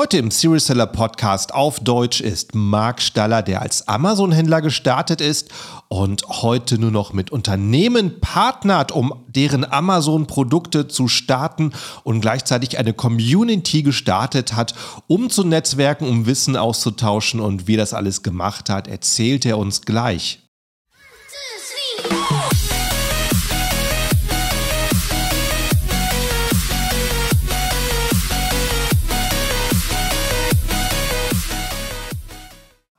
Heute im Serious Seller Podcast auf Deutsch ist Marc Staller, der als Amazon-Händler gestartet ist und heute nur noch mit Unternehmen partnert, um deren Amazon-Produkte zu starten und gleichzeitig eine Community gestartet hat, um zu netzwerken, um Wissen auszutauschen und wie das alles gemacht hat, erzählt er uns gleich.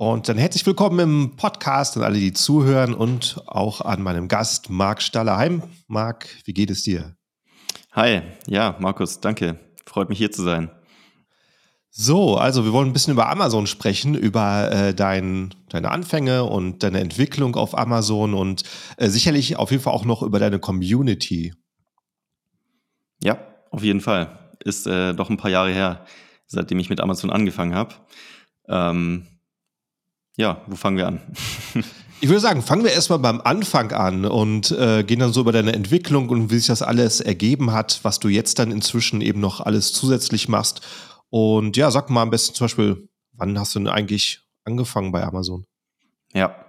Und dann herzlich willkommen im Podcast an alle, die zuhören und auch an meinem Gast Marc Stallerheim. Marc, wie geht es dir? Hi, ja, Markus, danke. Freut mich hier zu sein. So, also wir wollen ein bisschen über Amazon sprechen, über äh, dein, deine Anfänge und deine Entwicklung auf Amazon und äh, sicherlich auf jeden Fall auch noch über deine Community. Ja, auf jeden Fall. Ist äh, doch ein paar Jahre her, seitdem ich mit Amazon angefangen habe. Ähm, ja, wo fangen wir an? Ich würde sagen, fangen wir erstmal beim Anfang an und äh, gehen dann so über deine Entwicklung und wie sich das alles ergeben hat, was du jetzt dann inzwischen eben noch alles zusätzlich machst. Und ja, sag mal am besten zum Beispiel, wann hast du denn eigentlich angefangen bei Amazon? Ja,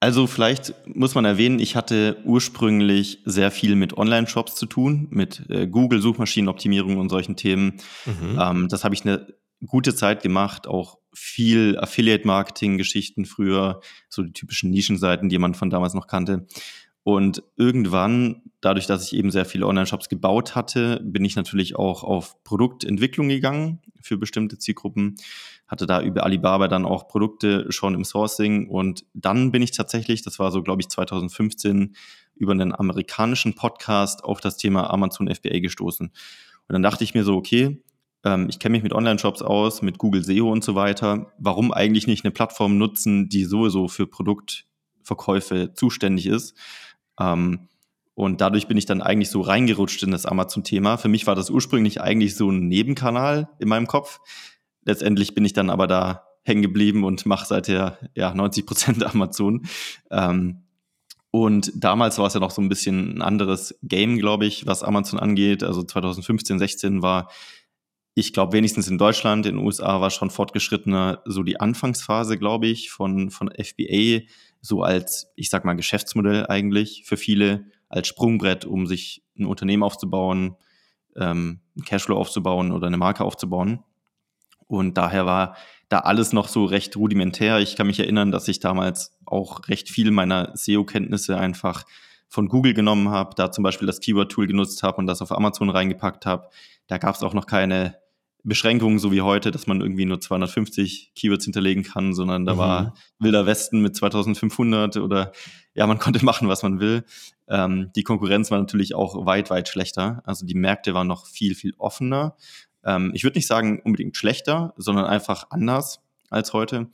also vielleicht muss man erwähnen, ich hatte ursprünglich sehr viel mit Online-Shops zu tun, mit äh, Google-Suchmaschinenoptimierung und solchen Themen. Mhm. Ähm, das habe ich eine gute Zeit gemacht, auch viel Affiliate-Marketing-Geschichten früher, so die typischen Nischenseiten, die man von damals noch kannte. Und irgendwann, dadurch, dass ich eben sehr viele Online-Shops gebaut hatte, bin ich natürlich auch auf Produktentwicklung gegangen für bestimmte Zielgruppen, hatte da über Alibaba dann auch Produkte schon im Sourcing und dann bin ich tatsächlich, das war so, glaube ich, 2015, über einen amerikanischen Podcast auf das Thema Amazon FBA gestoßen. Und dann dachte ich mir so, okay, ähm, ich kenne mich mit Online-Shops aus, mit Google SEO und so weiter. Warum eigentlich nicht eine Plattform nutzen, die sowieso für Produktverkäufe zuständig ist? Ähm, und dadurch bin ich dann eigentlich so reingerutscht in das Amazon-Thema. Für mich war das ursprünglich eigentlich so ein Nebenkanal in meinem Kopf. Letztendlich bin ich dann aber da hängen geblieben und mache seither ja 90 Prozent Amazon. Ähm, und damals war es ja noch so ein bisschen ein anderes Game, glaube ich, was Amazon angeht. Also 2015, 16 war ich glaube, wenigstens in Deutschland, in den USA war schon fortgeschrittener so die Anfangsphase, glaube ich, von, von FBA, so als, ich sag mal, Geschäftsmodell eigentlich für viele, als Sprungbrett, um sich ein Unternehmen aufzubauen, ähm, Cashflow aufzubauen oder eine Marke aufzubauen. Und daher war da alles noch so recht rudimentär. Ich kann mich erinnern, dass ich damals auch recht viel meiner SEO-Kenntnisse einfach von Google genommen habe, da zum Beispiel das Keyword-Tool genutzt habe und das auf Amazon reingepackt habe. Da gab es auch noch keine Beschränkungen, so wie heute, dass man irgendwie nur 250 Keywords hinterlegen kann, sondern da mhm. war Wilder Westen mit 2500 oder ja, man konnte machen, was man will. Ähm, die Konkurrenz war natürlich auch weit, weit schlechter. Also die Märkte waren noch viel, viel offener. Ähm, ich würde nicht sagen unbedingt schlechter, sondern einfach anders als heute.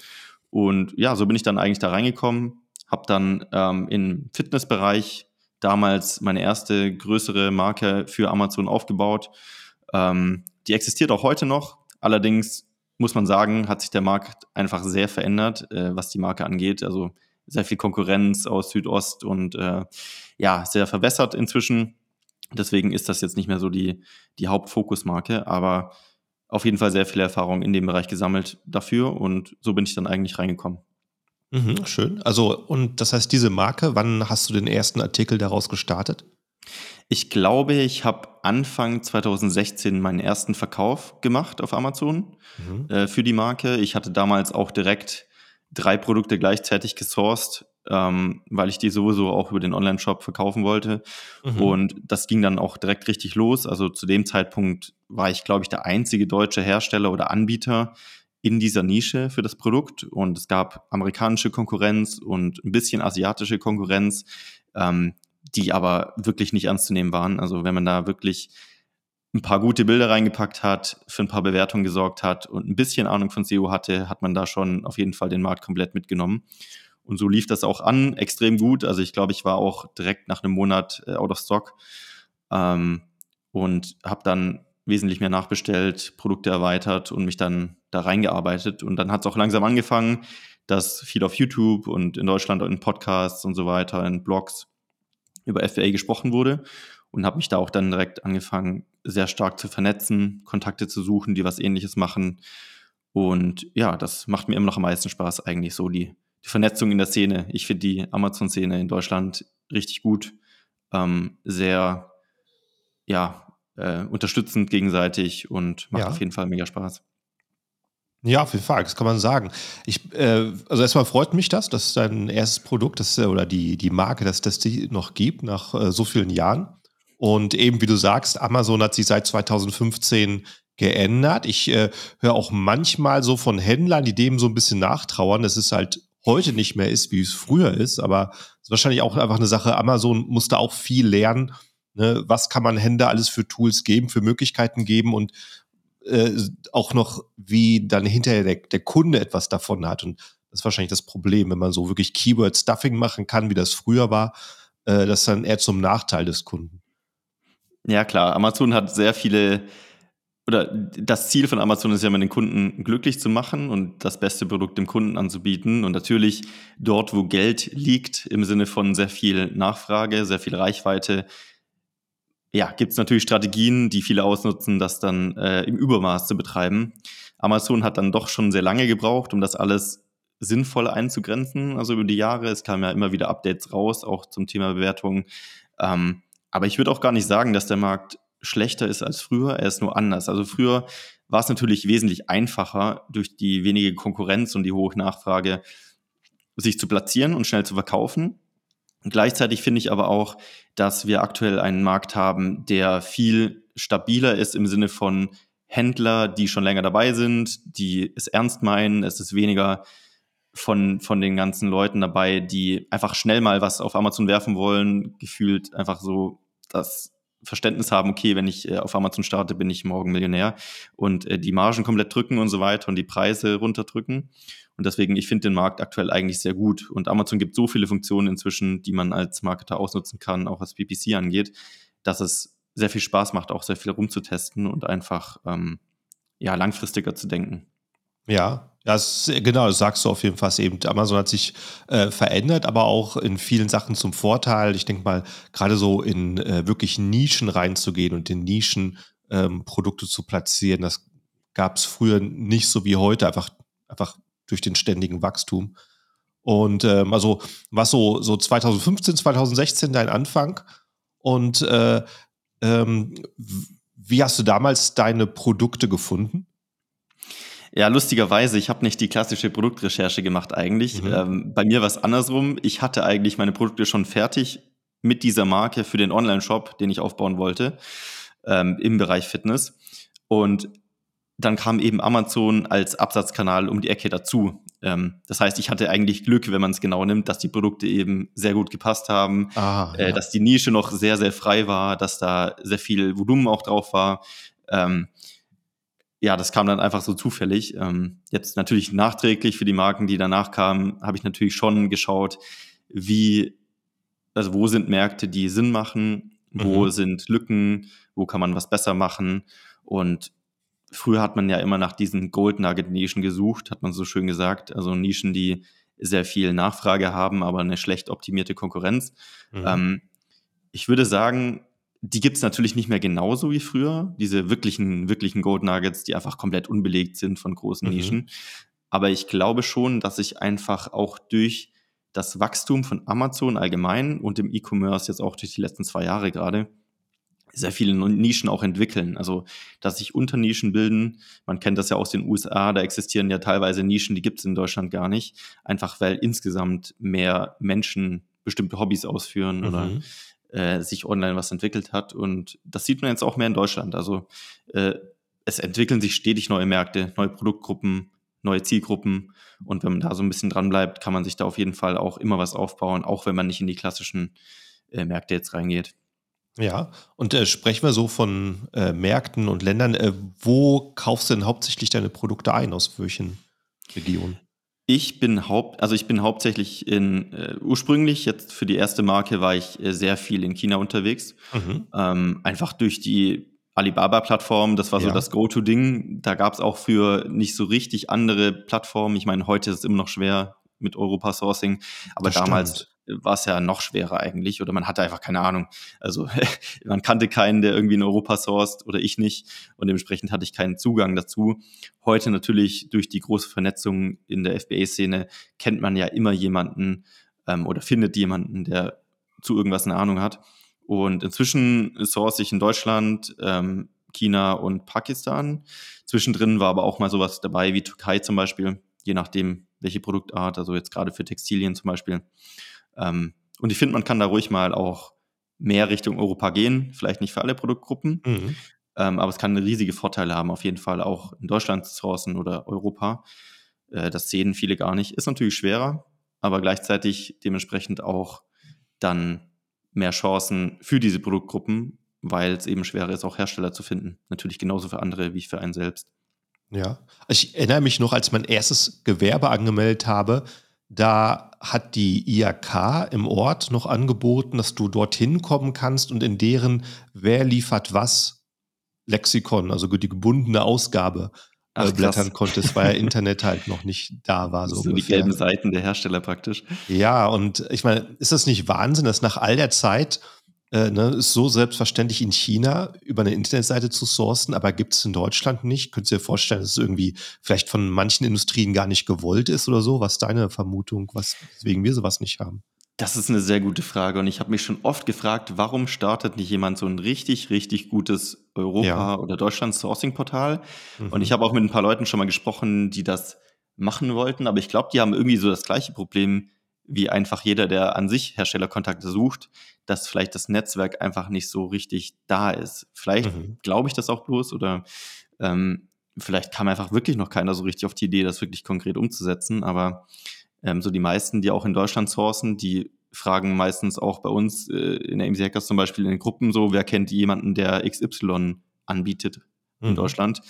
Und ja, so bin ich dann eigentlich da reingekommen, habe dann ähm, im Fitnessbereich damals meine erste größere Marke für Amazon aufgebaut. Ähm, die existiert auch heute noch. Allerdings muss man sagen, hat sich der Markt einfach sehr verändert, äh, was die Marke angeht. Also sehr viel Konkurrenz aus Südost und äh, ja, sehr verbessert inzwischen. Deswegen ist das jetzt nicht mehr so die, die Hauptfokusmarke, aber auf jeden Fall sehr viel Erfahrung in dem Bereich gesammelt dafür und so bin ich dann eigentlich reingekommen. Mhm, schön. Also, und das heißt, diese Marke, wann hast du den ersten Artikel daraus gestartet? Ich glaube, ich habe Anfang 2016 meinen ersten Verkauf gemacht auf Amazon mhm. äh, für die Marke. Ich hatte damals auch direkt drei Produkte gleichzeitig gesourced, ähm, weil ich die sowieso auch über den Online-Shop verkaufen wollte. Mhm. Und das ging dann auch direkt richtig los. Also zu dem Zeitpunkt war ich, glaube ich, der einzige deutsche Hersteller oder Anbieter in dieser Nische für das Produkt. Und es gab amerikanische Konkurrenz und ein bisschen asiatische Konkurrenz. Ähm, die aber wirklich nicht ernst zu nehmen waren. Also wenn man da wirklich ein paar gute Bilder reingepackt hat, für ein paar Bewertungen gesorgt hat und ein bisschen Ahnung von SEO hatte, hat man da schon auf jeden Fall den Markt komplett mitgenommen. Und so lief das auch an, extrem gut. Also ich glaube, ich war auch direkt nach einem Monat äh, out of stock ähm, und habe dann wesentlich mehr nachbestellt, Produkte erweitert und mich dann da reingearbeitet. Und dann hat es auch langsam angefangen, dass viel auf YouTube und in Deutschland in Podcasts und so weiter, in Blogs über FBA gesprochen wurde und habe mich da auch dann direkt angefangen, sehr stark zu vernetzen, Kontakte zu suchen, die was ähnliches machen. Und ja, das macht mir immer noch am meisten Spaß, eigentlich so die, die Vernetzung in der Szene. Ich finde die Amazon-Szene in Deutschland richtig gut, ähm, sehr ja, äh, unterstützend gegenseitig und macht ja. auf jeden Fall mega Spaß. Ja, auf jeden Fall, das kann man sagen. Ich, äh, also erstmal freut mich das, dass dein erstes Produkt das, oder die, die Marke, dass das die noch gibt nach äh, so vielen Jahren. Und eben wie du sagst, Amazon hat sich seit 2015 geändert. Ich äh, höre auch manchmal so von Händlern, die dem so ein bisschen nachtrauern, dass es halt heute nicht mehr ist, wie es früher ist. Aber es ist wahrscheinlich auch einfach eine Sache. Amazon musste auch viel lernen. Ne? Was kann man Händler alles für Tools geben, für Möglichkeiten geben und äh, auch noch, wie dann hinterher der, der Kunde etwas davon hat. Und das ist wahrscheinlich das Problem, wenn man so wirklich Keyword-Stuffing machen kann, wie das früher war, äh, das ist dann eher zum Nachteil des Kunden. Ja, klar. Amazon hat sehr viele, oder das Ziel von Amazon ist ja immer, den Kunden glücklich zu machen und das beste Produkt dem Kunden anzubieten. Und natürlich dort, wo Geld liegt, im Sinne von sehr viel Nachfrage, sehr viel Reichweite, ja, gibt es natürlich Strategien, die viele ausnutzen, das dann äh, im Übermaß zu betreiben. Amazon hat dann doch schon sehr lange gebraucht, um das alles sinnvoll einzugrenzen. Also über die Jahre, es kamen ja immer wieder Updates raus, auch zum Thema Bewertung. Ähm, aber ich würde auch gar nicht sagen, dass der Markt schlechter ist als früher. Er ist nur anders. Also früher war es natürlich wesentlich einfacher, durch die wenige Konkurrenz und die hohe Nachfrage sich zu platzieren und schnell zu verkaufen. Und gleichzeitig finde ich aber auch, dass wir aktuell einen Markt haben, der viel stabiler ist im Sinne von Händler, die schon länger dabei sind, die es ernst meinen. Es ist weniger von, von den ganzen Leuten dabei, die einfach schnell mal was auf Amazon werfen wollen, gefühlt einfach so das Verständnis haben, okay, wenn ich äh, auf Amazon starte, bin ich morgen Millionär und äh, die Margen komplett drücken und so weiter und die Preise runterdrücken. Und deswegen, ich finde den Markt aktuell eigentlich sehr gut. Und Amazon gibt so viele Funktionen inzwischen, die man als Marketer ausnutzen kann, auch was PPC angeht, dass es sehr viel Spaß macht, auch sehr viel rumzutesten und einfach ähm, ja, langfristiger zu denken. Ja, das, genau, das sagst du auf jeden Fall eben. Amazon hat sich äh, verändert, aber auch in vielen Sachen zum Vorteil. Ich denke mal, gerade so in äh, wirklich Nischen reinzugehen und in Nischen ähm, Produkte zu platzieren, das gab es früher nicht so wie heute, einfach, einfach durch den ständigen Wachstum. Und ähm, also was so, so 2015, 2016 dein Anfang und äh, ähm, wie hast du damals deine Produkte gefunden? Ja, lustigerweise, ich habe nicht die klassische Produktrecherche gemacht eigentlich. Mhm. Ähm, bei mir war es andersrum. Ich hatte eigentlich meine Produkte schon fertig mit dieser Marke für den Online-Shop, den ich aufbauen wollte, ähm, im Bereich Fitness. Und dann kam eben Amazon als Absatzkanal um die Ecke dazu. Ähm, das heißt, ich hatte eigentlich Glück, wenn man es genau nimmt, dass die Produkte eben sehr gut gepasst haben, ah, äh, ja. dass die Nische noch sehr, sehr frei war, dass da sehr viel Volumen auch drauf war. Ähm, ja, das kam dann einfach so zufällig. Ähm, jetzt natürlich nachträglich für die Marken, die danach kamen, habe ich natürlich schon geschaut, wie, also wo sind Märkte, die Sinn machen, wo mhm. sind Lücken, wo kann man was besser machen. Und früher hat man ja immer nach diesen Gold Nugget Nischen gesucht, hat man so schön gesagt. Also Nischen, die sehr viel Nachfrage haben, aber eine schlecht optimierte Konkurrenz. Mhm. Ähm, ich würde sagen, die gibt es natürlich nicht mehr genauso wie früher, diese wirklichen, wirklichen Gold Nuggets, die einfach komplett unbelegt sind von großen mhm. Nischen. Aber ich glaube schon, dass sich einfach auch durch das Wachstum von Amazon allgemein und dem E-Commerce jetzt auch durch die letzten zwei Jahre gerade sehr viele Nischen auch entwickeln. Also, dass sich Unternischen bilden. Man kennt das ja aus den USA, da existieren ja teilweise Nischen, die gibt es in Deutschland gar nicht. Einfach weil insgesamt mehr Menschen bestimmte Hobbys ausführen mhm. oder äh, sich online was entwickelt hat. Und das sieht man jetzt auch mehr in Deutschland. Also äh, es entwickeln sich stetig neue Märkte, neue Produktgruppen, neue Zielgruppen. Und wenn man da so ein bisschen dran bleibt, kann man sich da auf jeden Fall auch immer was aufbauen, auch wenn man nicht in die klassischen äh, Märkte jetzt reingeht. Ja, und äh, sprechen wir so von äh, Märkten und Ländern. Äh, wo kaufst du denn hauptsächlich deine Produkte ein? Aus welchen Regionen? Ich bin haupt, also ich bin hauptsächlich in, äh, ursprünglich jetzt für die erste Marke war ich äh, sehr viel in China unterwegs. Mhm. Ähm, einfach durch die Alibaba-Plattform, das war so ja. das Go-To-Ding. Da gab es auch für nicht so richtig andere Plattformen. Ich meine, heute ist es immer noch schwer mit Europa-Sourcing, aber das damals stimmt war es ja noch schwerer eigentlich oder man hatte einfach keine Ahnung. Also man kannte keinen, der irgendwie in Europa sourced oder ich nicht und dementsprechend hatte ich keinen Zugang dazu. Heute natürlich durch die große Vernetzung in der FBA-Szene kennt man ja immer jemanden ähm, oder findet jemanden, der zu irgendwas eine Ahnung hat. Und inzwischen source ich in Deutschland, ähm, China und Pakistan. Zwischendrin war aber auch mal sowas dabei wie Türkei zum Beispiel, je nachdem, welche Produktart, also jetzt gerade für Textilien zum Beispiel. Ähm, und ich finde, man kann da ruhig mal auch mehr Richtung Europa gehen, vielleicht nicht für alle Produktgruppen, mhm. ähm, aber es kann riesige Vorteile haben, auf jeden Fall auch in Deutschland zu sourcen oder Europa. Äh, das sehen viele gar nicht. Ist natürlich schwerer, aber gleichzeitig dementsprechend auch dann mehr Chancen für diese Produktgruppen, weil es eben schwerer ist, auch Hersteller zu finden. Natürlich genauso für andere wie für einen selbst. Ja, ich erinnere mich noch, als mein erstes Gewerbe angemeldet habe, da hat die IAK im Ort noch angeboten, dass du dorthin kommen kannst und in deren Wer liefert was Lexikon, also die gebundene Ausgabe, äh, Ach, blättern konntest, weil ja Internet halt noch nicht da war. So, so die gelben Seiten der Hersteller praktisch. Ja, und ich meine, ist das nicht Wahnsinn, dass nach all der Zeit äh, ne, ist so selbstverständlich in China über eine Internetseite zu sourcen, aber gibt es in Deutschland nicht. Könntest du dir vorstellen, dass es irgendwie vielleicht von manchen Industrien gar nicht gewollt ist oder so? Was ist deine Vermutung, was, weswegen wir sowas nicht haben? Das ist eine sehr gute Frage und ich habe mich schon oft gefragt, warum startet nicht jemand so ein richtig, richtig gutes Europa- ja. oder Deutschland-Sourcing-Portal? Mhm. Und ich habe auch mit ein paar Leuten schon mal gesprochen, die das machen wollten, aber ich glaube, die haben irgendwie so das gleiche Problem wie einfach jeder, der an sich Herstellerkontakte sucht, dass vielleicht das Netzwerk einfach nicht so richtig da ist. Vielleicht mhm. glaube ich das auch bloß oder ähm, vielleicht kam einfach wirklich noch keiner so richtig auf die Idee, das wirklich konkret umzusetzen. Aber ähm, so die meisten, die auch in Deutschland sourcen, die fragen meistens auch bei uns äh, in der MC Hackers zum Beispiel in den Gruppen so, wer kennt jemanden, der XY anbietet in mhm. Deutschland.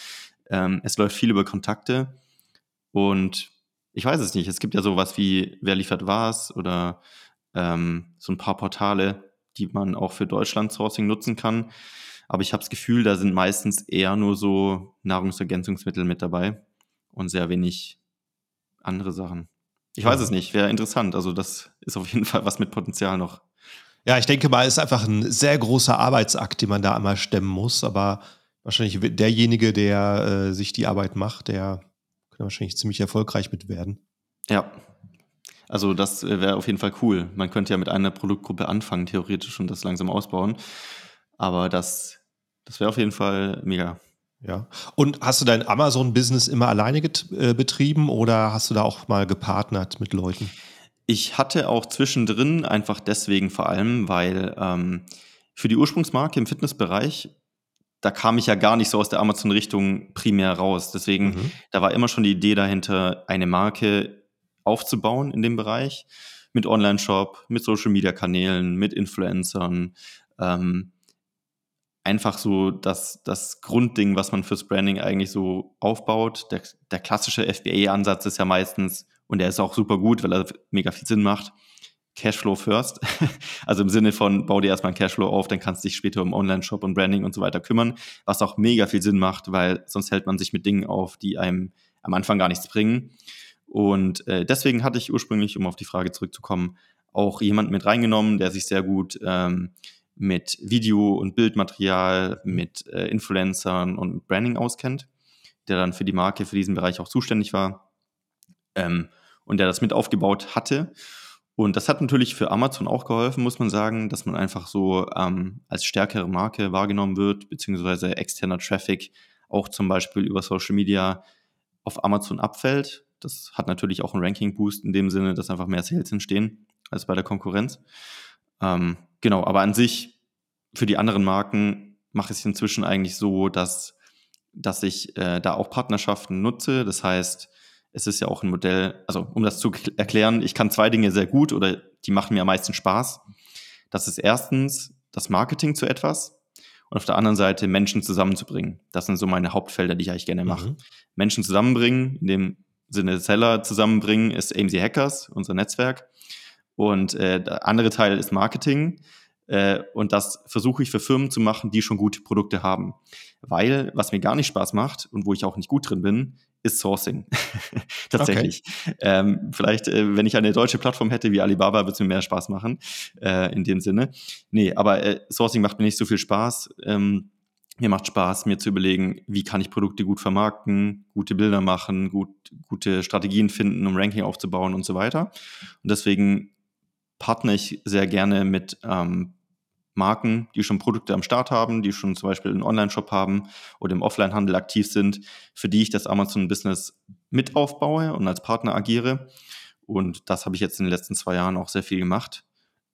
Ähm, es läuft viel über Kontakte und ich weiß es nicht. Es gibt ja sowas wie Wer liefert was oder ähm, so ein paar Portale, die man auch für Deutschland-Sourcing nutzen kann. Aber ich habe das Gefühl, da sind meistens eher nur so Nahrungsergänzungsmittel mit dabei und sehr wenig andere Sachen. Ich weiß es nicht, wäre interessant. Also das ist auf jeden Fall was mit Potenzial noch. Ja, ich denke mal, es ist einfach ein sehr großer Arbeitsakt, den man da einmal stemmen muss. Aber wahrscheinlich derjenige, der äh, sich die Arbeit macht, der kann wahrscheinlich ziemlich erfolgreich mit werden. Ja. Also das äh, wäre auf jeden Fall cool. Man könnte ja mit einer Produktgruppe anfangen, theoretisch, und das langsam ausbauen. Aber das, das wäre auf jeden Fall mega. Ja. Und hast du dein Amazon-Business immer alleine äh, betrieben oder hast du da auch mal gepartnert mit Leuten? Ich hatte auch zwischendrin, einfach deswegen vor allem, weil ähm, für die Ursprungsmarke im Fitnessbereich da kam ich ja gar nicht so aus der Amazon-Richtung primär raus. Deswegen, mhm. da war immer schon die Idee dahinter, eine Marke aufzubauen in dem Bereich. Mit Online-Shop, mit Social-Media-Kanälen, mit Influencern. Ähm, einfach so das, das Grundding, was man fürs Branding eigentlich so aufbaut. Der, der klassische FBA-Ansatz ist ja meistens, und der ist auch super gut, weil er mega viel Sinn macht, Cashflow first. Also im Sinne von, bau dir erstmal einen Cashflow auf, dann kannst du dich später um Online-Shop und Branding und so weiter kümmern, was auch mega viel Sinn macht, weil sonst hält man sich mit Dingen auf, die einem am Anfang gar nichts bringen. Und äh, deswegen hatte ich ursprünglich, um auf die Frage zurückzukommen, auch jemanden mit reingenommen, der sich sehr gut ähm, mit Video- und Bildmaterial, mit äh, Influencern und Branding auskennt, der dann für die Marke, für diesen Bereich auch zuständig war ähm, und der das mit aufgebaut hatte. Und das hat natürlich für Amazon auch geholfen, muss man sagen, dass man einfach so ähm, als stärkere Marke wahrgenommen wird, beziehungsweise externer Traffic auch zum Beispiel über Social Media auf Amazon abfällt. Das hat natürlich auch einen Ranking-Boost in dem Sinne, dass einfach mehr Sales entstehen als bei der Konkurrenz. Ähm, genau, aber an sich für die anderen Marken mache ich es inzwischen eigentlich so, dass, dass ich äh, da auch Partnerschaften nutze. Das heißt, es ist ja auch ein Modell, also um das zu erklären, ich kann zwei Dinge sehr gut oder die machen mir am meisten Spaß. Das ist erstens, das Marketing zu etwas und auf der anderen Seite Menschen zusammenzubringen. Das sind so meine Hauptfelder, die ich eigentlich gerne mache. Mhm. Menschen zusammenbringen, in Seller zusammenbringen, ist AMC Hackers, unser Netzwerk. Und äh, der andere Teil ist Marketing. Äh, und das versuche ich für Firmen zu machen, die schon gute Produkte haben. Weil, was mir gar nicht Spaß macht und wo ich auch nicht gut drin bin, ist Sourcing. Tatsächlich. Okay. Ähm, vielleicht, äh, wenn ich eine deutsche Plattform hätte wie Alibaba, würde es mir mehr Spaß machen, äh, in dem Sinne. Nee, aber äh, Sourcing macht mir nicht so viel Spaß. Ähm, mir macht Spaß, mir zu überlegen, wie kann ich Produkte gut vermarkten, gute Bilder machen, gut, gute Strategien finden, um Ranking aufzubauen und so weiter. Und deswegen partner ich sehr gerne mit ähm, Marken, die schon Produkte am Start haben, die schon zum Beispiel einen Online-Shop haben oder im Offline-Handel aktiv sind, für die ich das Amazon-Business mit aufbaue und als Partner agiere. Und das habe ich jetzt in den letzten zwei Jahren auch sehr viel gemacht.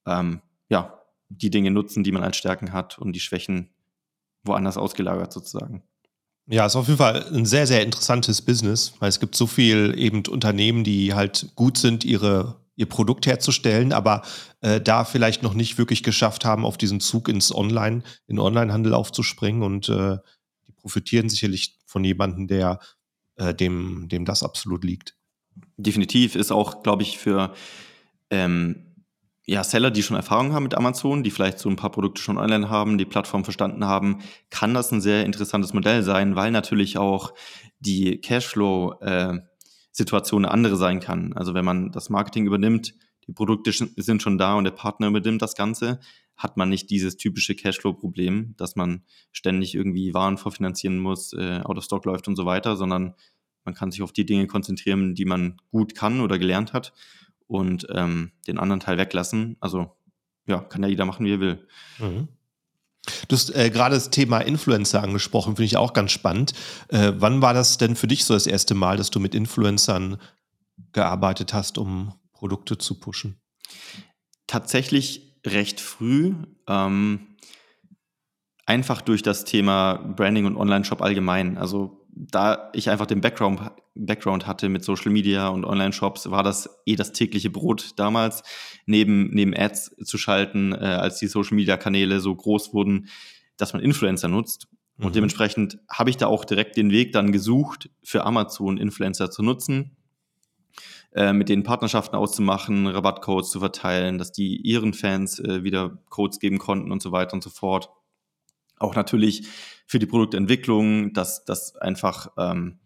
Ähm, ja, die Dinge nutzen, die man als Stärken hat und die Schwächen woanders ausgelagert sozusagen. Ja, ist auf jeden Fall ein sehr, sehr interessantes Business, weil es gibt so viel eben Unternehmen, die halt gut sind, ihre ihr Produkt herzustellen, aber äh, da vielleicht noch nicht wirklich geschafft haben, auf diesen Zug ins Online, in Onlinehandel aufzuspringen und äh, die profitieren sicherlich von jemandem, der äh, dem, dem das absolut liegt. Definitiv ist auch, glaube ich, für ähm, ja, Seller, die schon Erfahrung haben mit Amazon, die vielleicht so ein paar Produkte schon online haben, die Plattform verstanden haben, kann das ein sehr interessantes Modell sein, weil natürlich auch die Cashflow äh, Situation eine andere sein kann. Also wenn man das Marketing übernimmt, die Produkte sind schon da und der Partner übernimmt das Ganze, hat man nicht dieses typische Cashflow-Problem, dass man ständig irgendwie Waren vorfinanzieren muss, äh, out of stock läuft und so weiter, sondern man kann sich auf die Dinge konzentrieren, die man gut kann oder gelernt hat und ähm, den anderen Teil weglassen. Also ja, kann ja jeder machen, wie er will. Mhm. Du hast äh, gerade das Thema Influencer angesprochen, finde ich auch ganz spannend. Äh, wann war das denn für dich so das erste Mal, dass du mit Influencern gearbeitet hast, um Produkte zu pushen? Tatsächlich recht früh. Ähm, einfach durch das Thema Branding und Online-Shop allgemein. Also da ich einfach den Background, Background hatte mit Social Media und Online-Shops, war das eh das tägliche Brot damals, neben, neben Ads zu schalten, äh, als die Social-Media-Kanäle so groß wurden, dass man Influencer nutzt. Und mhm. dementsprechend habe ich da auch direkt den Weg dann gesucht, für Amazon Influencer zu nutzen, äh, mit denen Partnerschaften auszumachen, Rabattcodes zu verteilen, dass die ihren Fans äh, wieder Codes geben konnten und so weiter und so fort. Auch natürlich für die Produktentwicklung, dass das einfach ähm,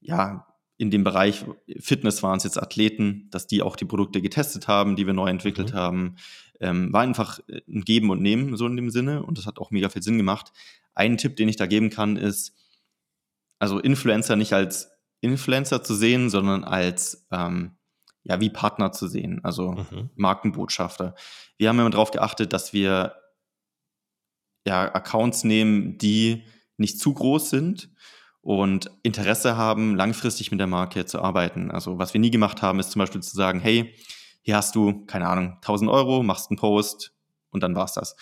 ja in dem Bereich Fitness waren es jetzt Athleten, dass die auch die Produkte getestet haben, die wir neu entwickelt mhm. haben. Ähm, war einfach ein Geben und Nehmen, so in dem Sinne. Und das hat auch mega viel Sinn gemacht. Ein Tipp, den ich da geben kann, ist, also Influencer nicht als Influencer zu sehen, sondern als ähm, ja, wie Partner zu sehen, also mhm. Markenbotschafter. Wir haben immer darauf geachtet, dass wir ja, Accounts nehmen, die nicht zu groß sind und Interesse haben, langfristig mit der Marke zu arbeiten. Also was wir nie gemacht haben, ist zum Beispiel zu sagen, hey, hier hast du, keine Ahnung, 1000 Euro, machst einen Post und dann war's das.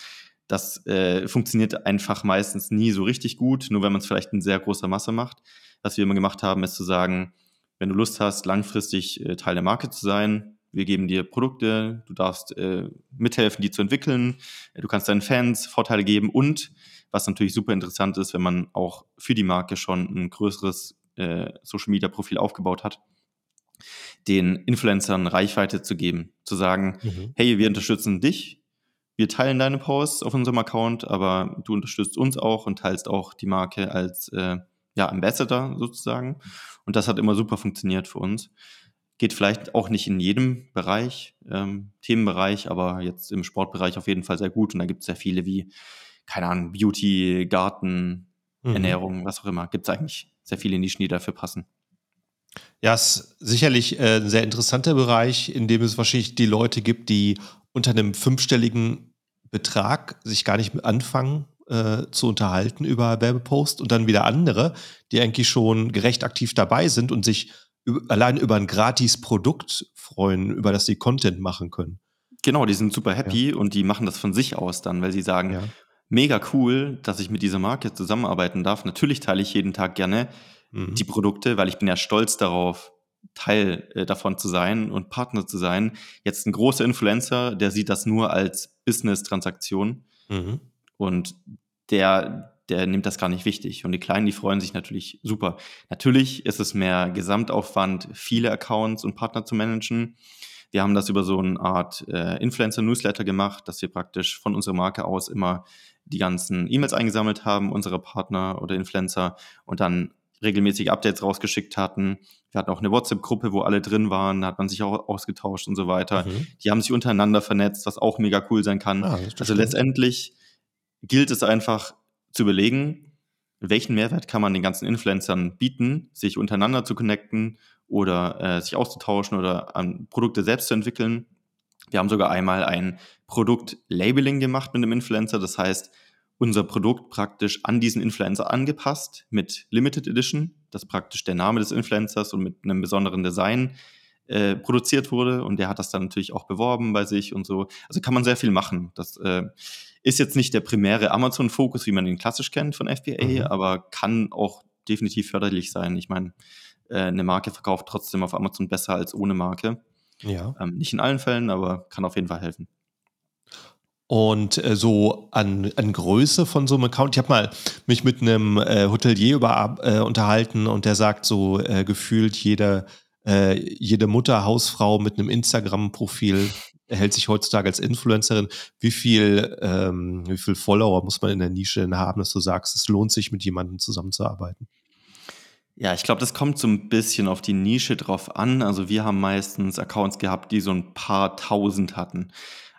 Das äh, funktioniert einfach meistens nie so richtig gut, nur wenn man es vielleicht in sehr großer Masse macht. Was wir immer gemacht haben, ist zu sagen, wenn du Lust hast, langfristig äh, Teil der Marke zu sein, wir geben dir Produkte, du darfst äh, mithelfen, die zu entwickeln, äh, du kannst deinen Fans Vorteile geben und was natürlich super interessant ist, wenn man auch für die Marke schon ein größeres äh, Social Media Profil aufgebaut hat, den Influencern Reichweite zu geben, zu sagen, mhm. hey, wir unterstützen dich, wir teilen deine Posts auf unserem Account, aber du unterstützt uns auch und teilst auch die Marke als äh, ja, Ambassador sozusagen. Und das hat immer super funktioniert für uns. Geht vielleicht auch nicht in jedem Bereich, ähm, Themenbereich, aber jetzt im Sportbereich auf jeden Fall sehr gut. Und da gibt es sehr viele wie, keine Ahnung, Beauty, Garten, mhm. Ernährung, was auch immer. Gibt es eigentlich sehr viele Nischen, die dafür passen. Ja, es ist sicherlich äh, ein sehr interessanter Bereich, in dem es wahrscheinlich die Leute gibt, die unter einem fünfstelligen Betrag sich gar nicht anfangen äh, zu unterhalten über Werbepost und dann wieder andere, die eigentlich schon gerecht aktiv dabei sind und sich allein über ein gratis Produkt freuen, über das sie Content machen können. Genau, die sind super happy ja. und die machen das von sich aus dann, weil sie sagen, ja. mega cool, dass ich mit dieser Marke zusammenarbeiten darf. Natürlich teile ich jeden Tag gerne mhm. die Produkte, weil ich bin ja stolz darauf, Teil äh, davon zu sein und Partner zu sein. Jetzt ein großer Influencer, der sieht das nur als Business-Transaktion Mhm. Und der, der nimmt das gar nicht wichtig. Und die Kleinen, die freuen sich natürlich super. Natürlich ist es mehr Gesamtaufwand, viele Accounts und Partner zu managen. Wir haben das über so eine Art äh, Influencer-Newsletter gemacht, dass wir praktisch von unserer Marke aus immer die ganzen E-Mails eingesammelt haben, unsere Partner oder Influencer und dann regelmäßig Updates rausgeschickt hatten. Wir hatten auch eine WhatsApp-Gruppe, wo alle drin waren, da hat man sich auch ausgetauscht und so weiter. Mhm. Die haben sich untereinander vernetzt, was auch mega cool sein kann. Ah, also letztendlich gilt es einfach zu überlegen, welchen Mehrwert kann man den ganzen Influencern bieten, sich untereinander zu connecten oder äh, sich auszutauschen oder an Produkte selbst zu entwickeln. Wir haben sogar einmal ein Produkt-Labeling gemacht mit einem Influencer. Das heißt, unser Produkt praktisch an diesen Influencer angepasst mit Limited Edition, das praktisch der Name des Influencers und mit einem besonderen Design äh, produziert wurde. Und der hat das dann natürlich auch beworben bei sich und so. Also kann man sehr viel machen. Das äh, ist jetzt nicht der primäre Amazon-Fokus, wie man ihn klassisch kennt von FBA, mhm. aber kann auch definitiv förderlich sein. Ich meine, äh, eine Marke verkauft trotzdem auf Amazon besser als ohne Marke. Ja. Ähm, nicht in allen Fällen, aber kann auf jeden Fall helfen. Und äh, so an, an Größe von so einem Account, ich habe mal mich mit einem äh, Hotelier über, äh, unterhalten und der sagt so äh, gefühlt jede, äh, jede Mutter, Hausfrau mit einem Instagram-Profil hält sich heutzutage als Influencerin. Wie viel, ähm, wie viel Follower muss man in der Nische haben, dass du sagst, es lohnt sich, mit jemandem zusammenzuarbeiten? Ja, ich glaube, das kommt so ein bisschen auf die Nische drauf an. Also wir haben meistens Accounts gehabt, die so ein paar tausend hatten.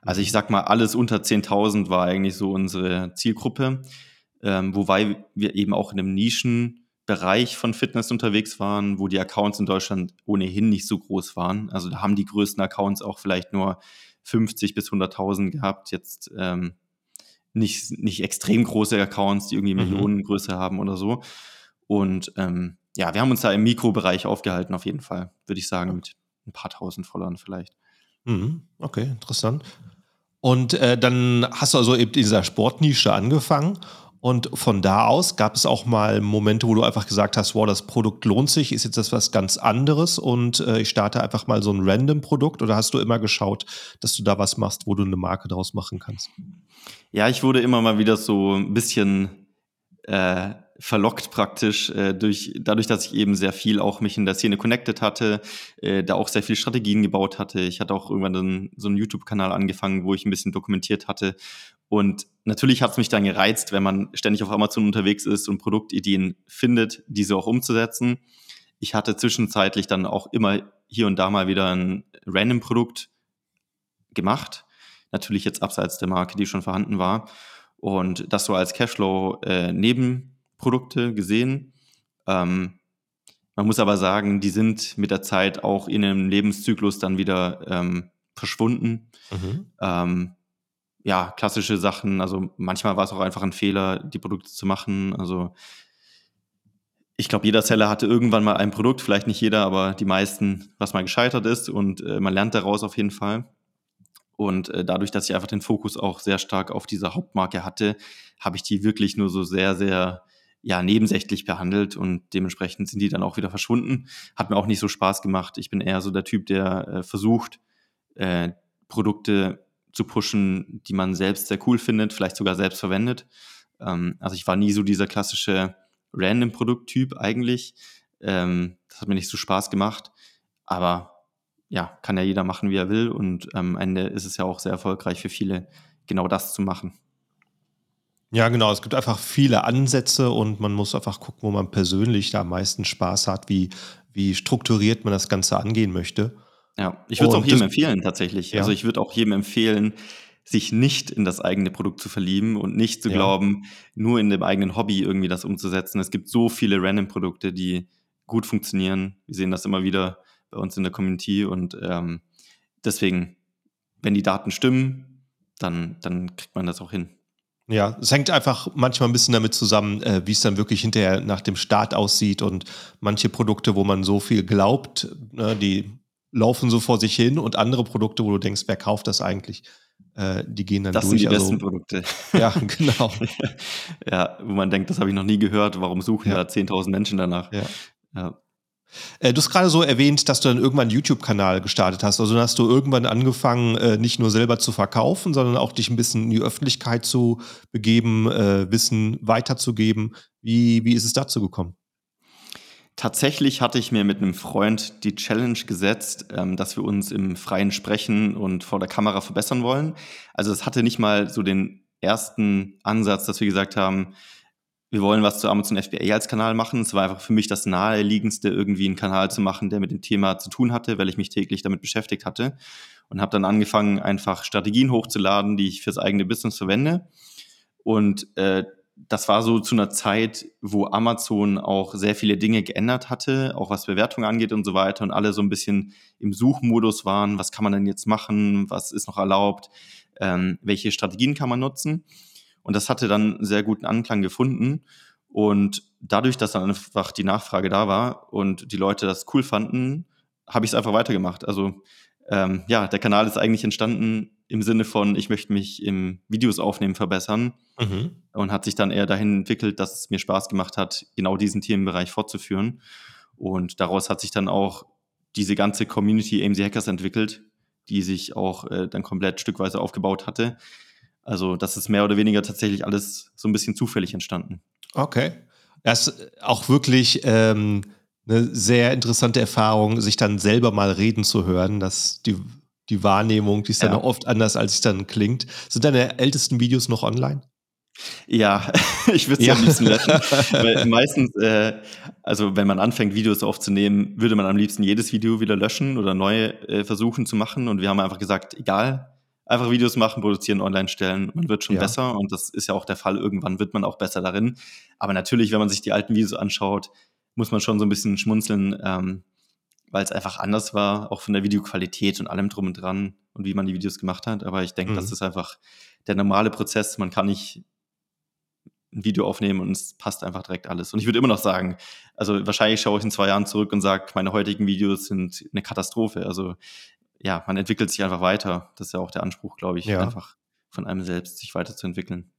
Also ich sag mal, alles unter 10.000 war eigentlich so unsere Zielgruppe, ähm, wobei wir eben auch in einem Nischenbereich von Fitness unterwegs waren, wo die Accounts in Deutschland ohnehin nicht so groß waren. Also da haben die größten Accounts auch vielleicht nur 50 bis 100.000 gehabt. Jetzt ähm, nicht, nicht extrem große Accounts, die irgendwie mhm. Millionengröße haben oder so. Und ähm, ja, wir haben uns da im Mikrobereich aufgehalten, auf jeden Fall, würde ich sagen, mit ein paar tausend Followern vielleicht. Mhm. Okay, interessant. Und äh, dann hast du also eben in dieser Sportnische angefangen. Und von da aus gab es auch mal Momente, wo du einfach gesagt hast, wow, das Produkt lohnt sich, ist jetzt das was ganz anderes und äh, ich starte einfach mal so ein Random-Produkt oder hast du immer geschaut, dass du da was machst, wo du eine Marke draus machen kannst? Ja, ich wurde immer mal wieder so ein bisschen äh, verlockt praktisch äh, durch dadurch, dass ich eben sehr viel auch mich in der Szene connected hatte, äh, da auch sehr viel Strategien gebaut hatte. Ich hatte auch irgendwann dann so einen YouTube-Kanal angefangen, wo ich ein bisschen dokumentiert hatte. Und natürlich hat es mich dann gereizt, wenn man ständig auf Amazon unterwegs ist und Produktideen findet, diese auch umzusetzen. Ich hatte zwischenzeitlich dann auch immer hier und da mal wieder ein Random-Produkt gemacht. Natürlich jetzt abseits der Marke, die schon vorhanden war. Und das so als Cashflow äh, gesehen. Ähm, man muss aber sagen, die sind mit der Zeit auch in einem Lebenszyklus dann wieder ähm, verschwunden. Mhm. Ähm, ja, klassische Sachen. Also manchmal war es auch einfach ein Fehler, die Produkte zu machen. Also ich glaube, jeder Seller hatte irgendwann mal ein Produkt, vielleicht nicht jeder, aber die meisten, was mal gescheitert ist und äh, man lernt daraus auf jeden Fall. Und äh, dadurch, dass ich einfach den Fokus auch sehr stark auf dieser Hauptmarke hatte, habe ich die wirklich nur so sehr, sehr ja, nebensächlich behandelt und dementsprechend sind die dann auch wieder verschwunden. Hat mir auch nicht so Spaß gemacht. Ich bin eher so der Typ, der äh, versucht, äh, Produkte zu pushen, die man selbst sehr cool findet, vielleicht sogar selbst verwendet. Ähm, also ich war nie so dieser klassische Random-Produkttyp eigentlich. Ähm, das hat mir nicht so Spaß gemacht. Aber ja, kann ja jeder machen, wie er will. Und am Ende ist es ja auch sehr erfolgreich für viele, genau das zu machen. Ja, genau. Es gibt einfach viele Ansätze und man muss einfach gucken, wo man persönlich da am meisten Spaß hat, wie, wie strukturiert man das Ganze angehen möchte. Ja, ich würde es auch jedem empfehlen, tatsächlich. Ja. Also ich würde auch jedem empfehlen, sich nicht in das eigene Produkt zu verlieben und nicht zu ja. glauben, nur in dem eigenen Hobby irgendwie das umzusetzen. Es gibt so viele Random-Produkte, die gut funktionieren. Wir sehen das immer wieder bei uns in der Community und ähm, deswegen, wenn die Daten stimmen, dann, dann kriegt man das auch hin. Ja, es hängt einfach manchmal ein bisschen damit zusammen, äh, wie es dann wirklich hinterher nach dem Start aussieht und manche Produkte, wo man so viel glaubt, ne, die laufen so vor sich hin und andere Produkte, wo du denkst, wer kauft das eigentlich? Äh, die gehen dann das durch. Das sind die also, besten Produkte. Ja, genau. ja, wo man denkt, das habe ich noch nie gehört, warum suchen ja. da 10.000 Menschen danach? Ja. ja. Äh, du hast gerade so erwähnt, dass du dann irgendwann einen YouTube-Kanal gestartet hast. Also dann hast du irgendwann angefangen, äh, nicht nur selber zu verkaufen, sondern auch dich ein bisschen in die Öffentlichkeit zu begeben, äh, Wissen weiterzugeben. Wie, wie ist es dazu gekommen? Tatsächlich hatte ich mir mit einem Freund die Challenge gesetzt, ähm, dass wir uns im freien Sprechen und vor der Kamera verbessern wollen. Also es hatte nicht mal so den ersten Ansatz, dass wir gesagt haben, wir wollen was zu Amazon FBA als Kanal machen. Es war einfach für mich das naheliegendste, irgendwie einen Kanal zu machen, der mit dem Thema zu tun hatte, weil ich mich täglich damit beschäftigt hatte. Und habe dann angefangen, einfach Strategien hochzuladen, die ich fürs eigene Business verwende. Und äh, das war so zu einer Zeit, wo Amazon auch sehr viele Dinge geändert hatte, auch was Bewertung angeht und so weiter. Und alle so ein bisschen im Suchmodus waren, was kann man denn jetzt machen, was ist noch erlaubt, ähm, welche Strategien kann man nutzen. Und das hatte dann sehr guten Anklang gefunden. Und dadurch, dass dann einfach die Nachfrage da war und die Leute das cool fanden, habe ich es einfach weitergemacht. Also ähm, ja, der Kanal ist eigentlich entstanden im Sinne von, ich möchte mich im Videos aufnehmen verbessern mhm. und hat sich dann eher dahin entwickelt, dass es mir Spaß gemacht hat, genau diesen Themenbereich fortzuführen. Und daraus hat sich dann auch diese ganze Community AMC Hackers entwickelt, die sich auch äh, dann komplett stückweise aufgebaut hatte. Also das ist mehr oder weniger tatsächlich alles so ein bisschen zufällig entstanden. Okay. Das ist auch wirklich ähm, eine sehr interessante Erfahrung, sich dann selber mal reden zu hören. dass die, die Wahrnehmung, die ist ja. dann oft anders, als es dann klingt. Sind deine ältesten Videos noch online? Ja, ich würde es ja. am liebsten löschen. weil meistens, äh, also wenn man anfängt, Videos aufzunehmen, würde man am liebsten jedes Video wieder löschen oder neu äh, versuchen zu machen. Und wir haben einfach gesagt, egal, einfach Videos machen, produzieren, online stellen. Man wird schon ja. besser und das ist ja auch der Fall. Irgendwann wird man auch besser darin. Aber natürlich, wenn man sich die alten Videos anschaut, muss man schon so ein bisschen schmunzeln, ähm, weil es einfach anders war, auch von der Videoqualität und allem drum und dran und wie man die Videos gemacht hat. Aber ich denke, mhm. das ist einfach der normale Prozess. Man kann nicht ein Video aufnehmen und es passt einfach direkt alles. Und ich würde immer noch sagen, also wahrscheinlich schaue ich in zwei Jahren zurück und sage, meine heutigen Videos sind eine Katastrophe. Also ja, man entwickelt sich einfach weiter. Das ist ja auch der Anspruch, glaube ich, ja. einfach von einem selbst sich weiterzuentwickeln.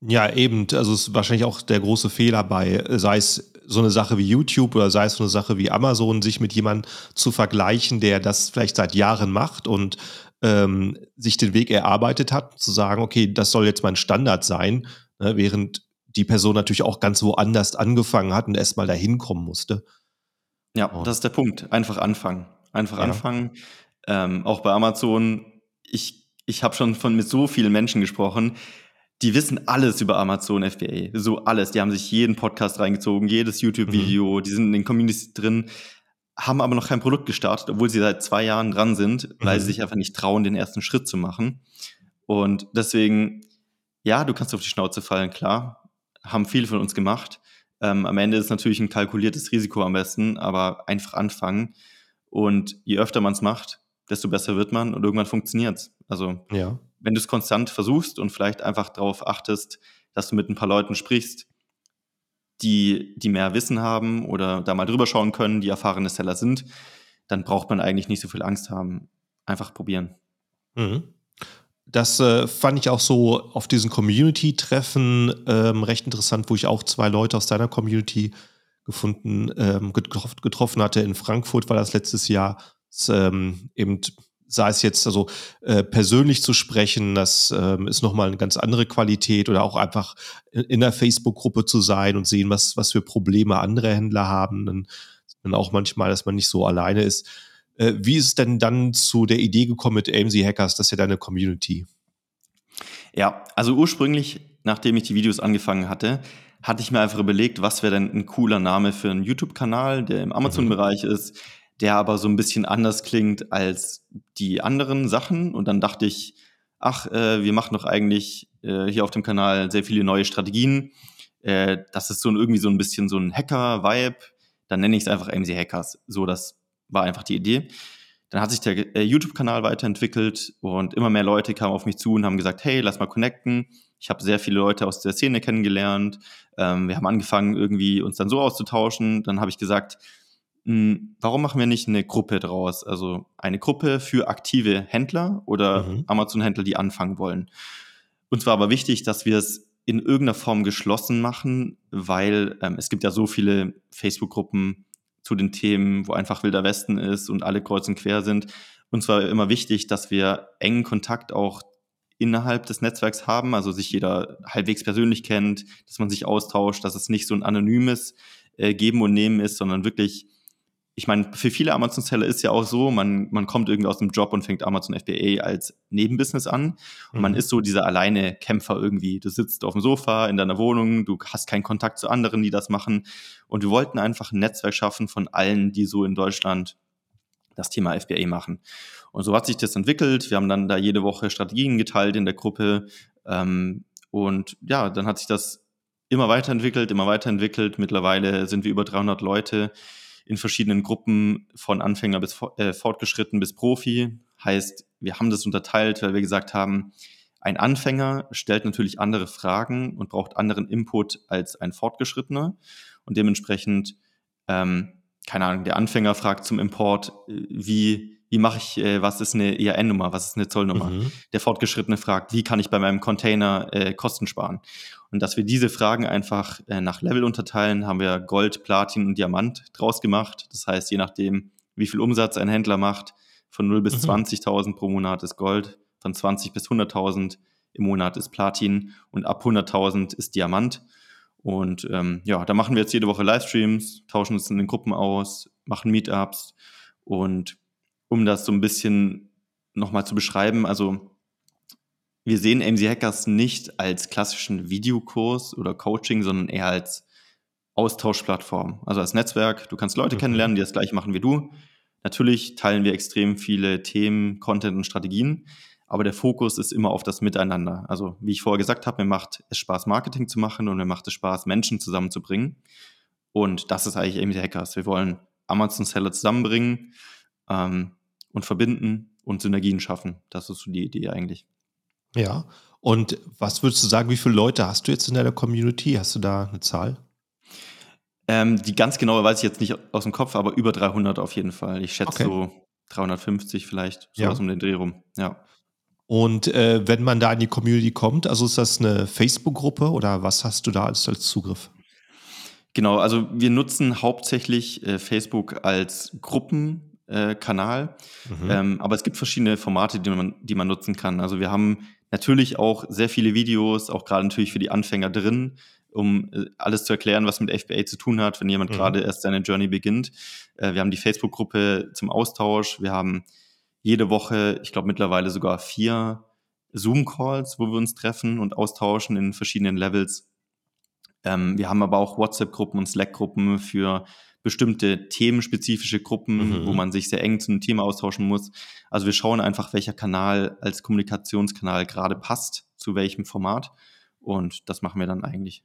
Ja, eben. Also es ist wahrscheinlich auch der große Fehler bei, sei es so eine Sache wie YouTube oder sei es so eine Sache wie Amazon, sich mit jemandem zu vergleichen, der das vielleicht seit Jahren macht und ähm, sich den Weg erarbeitet hat, zu sagen, okay, das soll jetzt mein Standard sein, ne, während die Person natürlich auch ganz woanders angefangen hat und erstmal dahin kommen musste. Ja, und das ist der Punkt. Einfach anfangen. Einfach ja. anfangen. Ähm, auch bei Amazon, ich, ich habe schon von mit so vielen Menschen gesprochen, die wissen alles über Amazon FBA. So alles. Die haben sich jeden Podcast reingezogen, jedes YouTube-Video, mhm. die sind in den Communities drin, haben aber noch kein Produkt gestartet, obwohl sie seit zwei Jahren dran sind, weil mhm. sie sich einfach nicht trauen, den ersten Schritt zu machen. Und deswegen, ja, du kannst auf die Schnauze fallen, klar. Haben viele von uns gemacht. Ähm, am Ende ist natürlich ein kalkuliertes Risiko am besten, aber einfach anfangen. Und je öfter man es macht, desto besser wird man und irgendwann funktioniert es. Also ja. Wenn du es konstant versuchst und vielleicht einfach darauf achtest, dass du mit ein paar Leuten sprichst, die, die mehr Wissen haben oder da mal drüber schauen können, die erfahrene Seller sind, dann braucht man eigentlich nicht so viel Angst haben. Einfach probieren. Mhm. Das äh, fand ich auch so auf diesen Community-Treffen ähm, recht interessant, wo ich auch zwei Leute aus deiner Community gefunden, ähm, getroffen hatte. In Frankfurt war das letztes Jahr ähm, eben sei es jetzt also äh, persönlich zu sprechen, das ähm, ist nochmal eine ganz andere Qualität oder auch einfach in, der Facebook-Gruppe zu sein und sehen, was, was für Probleme andere Händler haben. Dann man auch manchmal, dass man nicht so alleine ist. Äh, wie ist es denn dann zu der Idee gekommen mit AMC Hackers? Das ist ja deine Community. Ja, also ursprünglich, nachdem ich die Videos angefangen hatte, hatte ich mir einfach überlegt, was wäre denn ein cooler Name für einen YouTube-Kanal, der im Amazon-Bereich mhm. ist, der aber so ein bisschen anders klingt als die anderen Sachen. Und dann dachte ich, ach, äh, wir machen doch eigentlich äh, hier auf dem Kanal sehr viele neue Strategien. Äh, das ist so ein, irgendwie so ein bisschen so ein Hacker-Vibe. Dann nenne ich es einfach AMC Hackers. So, das war einfach die Idee. Dann hat sich der äh, YouTube-Kanal weiterentwickelt und immer mehr Leute kamen auf mich zu und haben gesagt, hey, lass mal connecten. Ich habe sehr viele Leute aus der Szene kennengelernt. Ähm, wir haben angefangen, irgendwie uns dann so auszutauschen. Dann habe ich gesagt, warum machen wir nicht eine Gruppe draus? Also eine Gruppe für aktive Händler oder mhm. Amazon-Händler, die anfangen wollen. Uns war aber wichtig, dass wir es in irgendeiner Form geschlossen machen, weil ähm, es gibt ja so viele Facebook-Gruppen, zu den Themen, wo einfach Wilder Westen ist und alle kreuz und quer sind. Und zwar immer wichtig, dass wir engen Kontakt auch innerhalb des Netzwerks haben, also sich jeder halbwegs persönlich kennt, dass man sich austauscht, dass es nicht so ein anonymes äh, Geben und Nehmen ist, sondern wirklich ich meine, für viele Amazon-Seller ist ja auch so, man, man kommt irgendwie aus dem Job und fängt Amazon FBA als Nebenbusiness an. Und mhm. man ist so dieser alleine Kämpfer irgendwie. Du sitzt auf dem Sofa in deiner Wohnung, du hast keinen Kontakt zu anderen, die das machen. Und wir wollten einfach ein Netzwerk schaffen von allen, die so in Deutschland das Thema FBA machen. Und so hat sich das entwickelt. Wir haben dann da jede Woche Strategien geteilt in der Gruppe. Ähm, und ja, dann hat sich das immer weiterentwickelt, immer weiterentwickelt. Mittlerweile sind wir über 300 Leute in verschiedenen Gruppen von Anfänger bis äh, fortgeschritten bis Profi. Heißt, wir haben das unterteilt, weil wir gesagt haben, ein Anfänger stellt natürlich andere Fragen und braucht anderen Input als ein Fortgeschrittener. Und dementsprechend, ähm, keine Ahnung, der Anfänger fragt zum Import, äh, wie wie mache ich, äh, was ist eine ERN-Nummer, was ist eine Zollnummer? Mhm. Der Fortgeschrittene fragt, wie kann ich bei meinem Container äh, Kosten sparen? Und dass wir diese Fragen einfach äh, nach Level unterteilen, haben wir Gold, Platin und Diamant draus gemacht. Das heißt, je nachdem, wie viel Umsatz ein Händler macht, von 0 bis mhm. 20.000 pro Monat ist Gold, von 20 bis 100.000 im Monat ist Platin und ab 100.000 ist Diamant. Und ähm, ja, da machen wir jetzt jede Woche Livestreams, tauschen uns in den Gruppen aus, machen Meetups und um das so ein bisschen nochmal zu beschreiben, also wir sehen AMZ Hackers nicht als klassischen Videokurs oder Coaching, sondern eher als Austauschplattform, also als Netzwerk. Du kannst Leute mhm. kennenlernen, die das gleiche machen wie du. Natürlich teilen wir extrem viele Themen, Content und Strategien, aber der Fokus ist immer auf das Miteinander. Also wie ich vorher gesagt habe, mir macht es Spaß, Marketing zu machen und mir macht es Spaß, Menschen zusammenzubringen. Und das ist eigentlich AMZ Hackers. Wir wollen Amazon-Seller zusammenbringen, ähm, und verbinden und Synergien schaffen. Das ist so die Idee eigentlich. Ja. Und was würdest du sagen, wie viele Leute hast du jetzt in deiner Community? Hast du da eine Zahl? Ähm, die ganz genaue weiß ich jetzt nicht aus dem Kopf, aber über 300 auf jeden Fall. Ich schätze okay. so 350 vielleicht, sowas ja. um den Dreh rum. Ja. Und äh, wenn man da in die Community kommt, also ist das eine Facebook-Gruppe oder was hast du da als, als Zugriff? Genau, also wir nutzen hauptsächlich äh, Facebook als Gruppen äh, Kanal. Mhm. Ähm, aber es gibt verschiedene Formate, die man, die man nutzen kann. Also wir haben natürlich auch sehr viele Videos, auch gerade natürlich für die Anfänger drin, um äh, alles zu erklären, was mit FBA zu tun hat, wenn jemand mhm. gerade erst seine Journey beginnt. Äh, wir haben die Facebook-Gruppe zum Austausch. Wir haben jede Woche, ich glaube mittlerweile sogar vier Zoom-Calls, wo wir uns treffen und austauschen in verschiedenen Levels. Ähm, wir haben aber auch WhatsApp-Gruppen und Slack-Gruppen für bestimmte themenspezifische Gruppen, mhm. wo man sich sehr eng zu einem Thema austauschen muss. Also wir schauen einfach, welcher Kanal als Kommunikationskanal gerade passt, zu welchem Format. Und das machen wir dann eigentlich.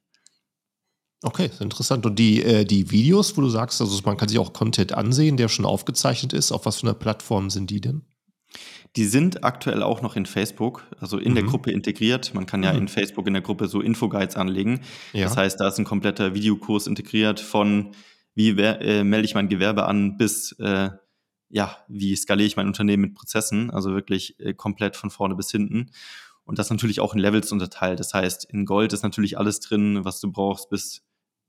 Okay, interessant. Und die, äh, die Videos, wo du sagst, also man kann sich auch Content ansehen, der schon aufgezeichnet ist, auf was für einer Plattform sind die denn? Die sind aktuell auch noch in Facebook, also in mhm. der Gruppe integriert. Man kann ja mhm. in Facebook in der Gruppe so Infoguides anlegen. Ja. Das heißt, da ist ein kompletter Videokurs integriert von wie äh, melde ich mein Gewerbe an, bis äh, ja, wie skaliere ich mein Unternehmen mit Prozessen, also wirklich äh, komplett von vorne bis hinten. Und das natürlich auch in Levels unterteilt. Das heißt, in Gold ist natürlich alles drin, was du brauchst, bis